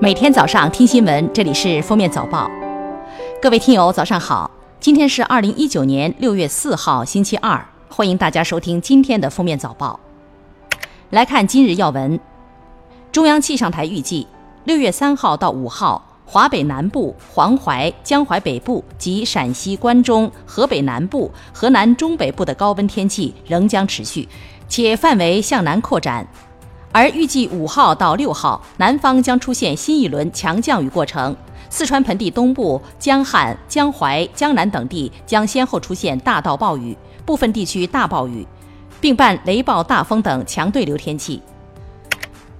每天早上听新闻，这里是《封面早报》。各位听友，早上好！今天是二零一九年六月四号，星期二。欢迎大家收听今天的《封面早报》。来看今日要闻：中央气象台预计，六月三号到五号，华北南部、黄淮、江淮北部及陕西关中、河北南部、河南中北部的高温天气仍将持续，且范围向南扩展。而预计五号到六号，南方将出现新一轮强降雨过程，四川盆地东部、江汉、江淮、江南等地将先后出现大到暴雨，部分地区大暴雨，并伴雷暴、大风等强对流天气。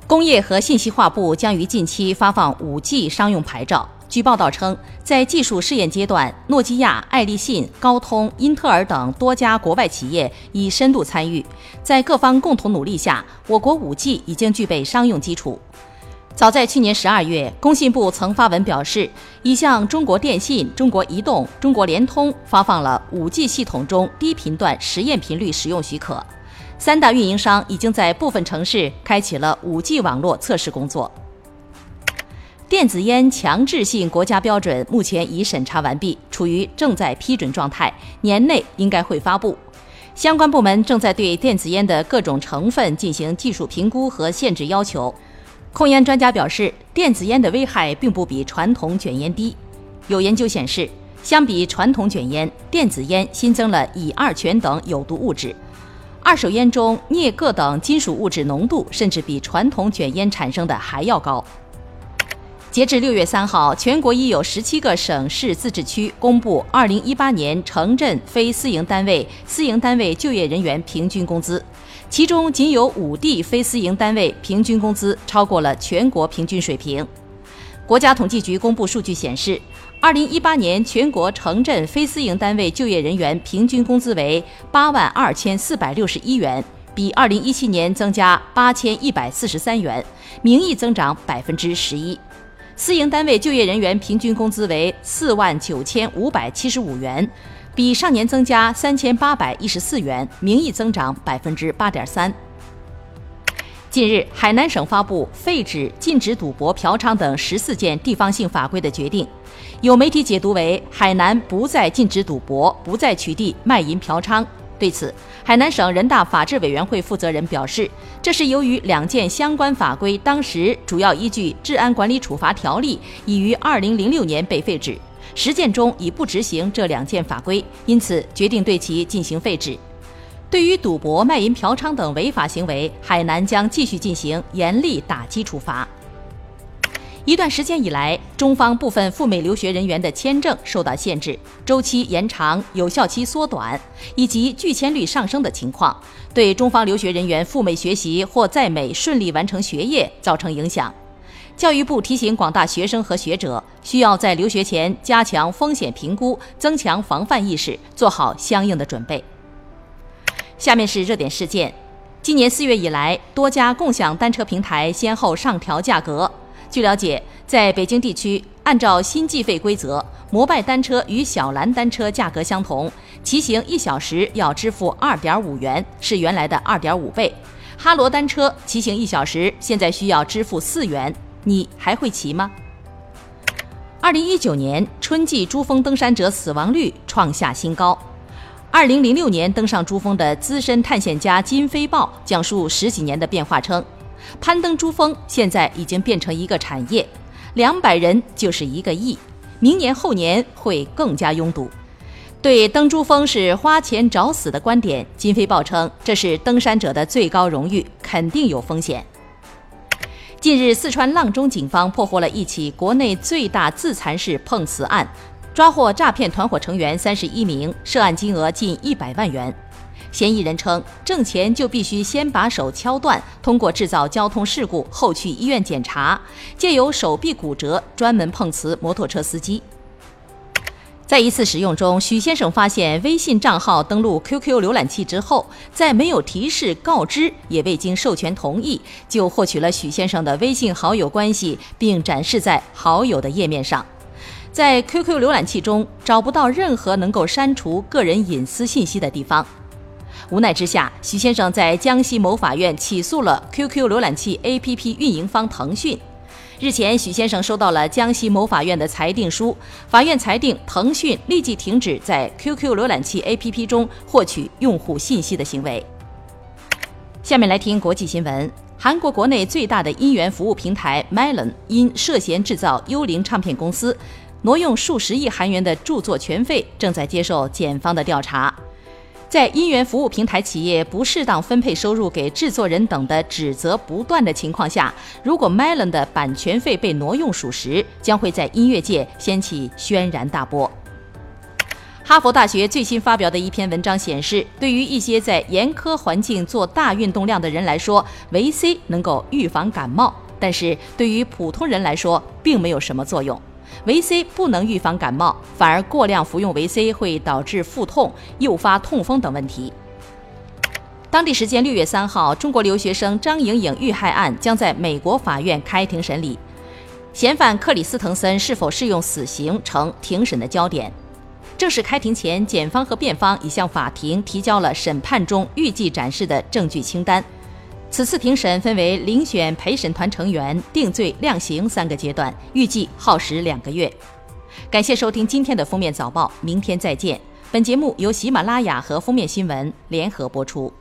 工业和信息化部将于近期发放 5G 商用牌照。据报道称，在技术试验阶段，诺基亚、爱立信、高通、英特尔等多家国外企业已深度参与。在各方共同努力下，我国 5G 已经具备商用基础。早在去年十二月，工信部曾发文表示，已向中国电信、中国移动、中国联通发放了 5G 系统中低频段实验频率使用许可。三大运营商已经在部分城市开启了 5G 网络测试工作。电子烟强制性国家标准目前已审查完毕，处于正在批准状态，年内应该会发布。相关部门正在对电子烟的各种成分进行技术评估和限制要求。控烟专家表示，电子烟的危害并不比传统卷烟低。有研究显示，相比传统卷烟，电子烟新增了乙二醛等有毒物质，二手烟中镍铬等金属物质浓度甚至比传统卷烟产生的还要高。截至六月三号，全国已有十七个省市自治区公布二零一八年城镇非私营单位私营单位就业人员平均工资，其中仅有五地非私营单位平均工资超过了全国平均水平。国家统计局公布数据显示，二零一八年全国城镇非私营单位就业人员平均工资为八万二千四百六十一元，比二零一七年增加八千一百四十三元，名义增长百分之十一。私营单位就业人员平均工资为四万九千五百七十五元，比上年增加三千八百一十四元，名义增长百分之八点三。近日，海南省发布废止、禁止赌博、嫖娼等十四件地方性法规的决定，有媒体解读为海南不再禁止赌博，不再取缔卖淫嫖娼。对此，海南省人大法制委员会负责人表示，这是由于两件相关法规当时主要依据《治安管理处罚条例》已于2006年被废止，实践中已不执行这两件法规，因此决定对其进行废止。对于赌博、卖淫、嫖娼等违法行为，海南将继续进行严厉打击处罚。一段时间以来，中方部分赴美留学人员的签证受到限制，周期延长、有效期缩短，以及拒签率上升的情况，对中方留学人员赴美学习或在美顺利完成学业造成影响。教育部提醒广大学生和学者，需要在留学前加强风险评估，增强防范意识，做好相应的准备。下面是热点事件：今年四月以来，多家共享单车平台先后上调价格。据了解，在北京地区，按照新计费规则，摩拜单车与小蓝单车价格相同，骑行一小时要支付二点五元，是原来的二点五倍。哈罗单车骑行一小时现在需要支付四元，你还会骑吗？二零一九年春季珠峰登山者死亡率创下新高。二零零六年登上珠峰的资深探险家金飞豹讲述十几年的变化称。攀登珠峰现在已经变成一个产业，两百人就是一个亿，明年后年会更加拥堵。对登珠峰是花钱找死的观点，金飞豹称这是登山者的最高荣誉，肯定有风险。近日，四川阆中警方破获了一起国内最大自残式碰瓷案，抓获诈骗团伙成员三十一名，涉案金额近一百万元。嫌疑人称，挣钱就必须先把手敲断，通过制造交通事故后去医院检查，借由手臂骨折专门碰瓷摩托车司机。在一次使用中，许先生发现微信账号登录 QQ 浏览器之后，在没有提示、告知，也未经授权同意，就获取了许先生的微信好友关系，并展示在好友的页面上。在 QQ 浏览器中找不到任何能够删除个人隐私信息的地方。无奈之下，许先生在江西某法院起诉了 QQ 浏览器 APP 运营方腾讯。日前，许先生收到了江西某法院的裁定书，法院裁定腾讯立即停止在 QQ 浏览器 APP 中获取用户信息的行为。下面来听国际新闻：韩国国内最大的音源服务平台 Melon 因涉嫌制造幽灵唱片公司，挪用数十亿韩元的著作权费，正在接受检方的调查。在音源服务平台企业不适当分配收入给制作人等的指责不断的情况下，如果 Melon 的版权费被挪用属实，将会在音乐界掀起轩然大波。哈佛大学最新发表的一篇文章显示，对于一些在严苛环境做大运动量的人来说，维 C 能够预防感冒，但是对于普通人来说，并没有什么作用。维 C 不能预防感冒，反而过量服用维 C 会导致腹痛、诱发痛风等问题。当地时间六月三号，中国留学生张莹莹遇害案将在美国法院开庭审理，嫌犯克里斯滕森是否适用死刑成庭审的焦点。正式开庭前，检方和辩方已向法庭提交了审判中预计展示的证据清单。此次庭审分为遴选陪审团成员、定罪、量刑三个阶段，预计耗时两个月。感谢收听今天的封面早报，明天再见。本节目由喜马拉雅和封面新闻联合播出。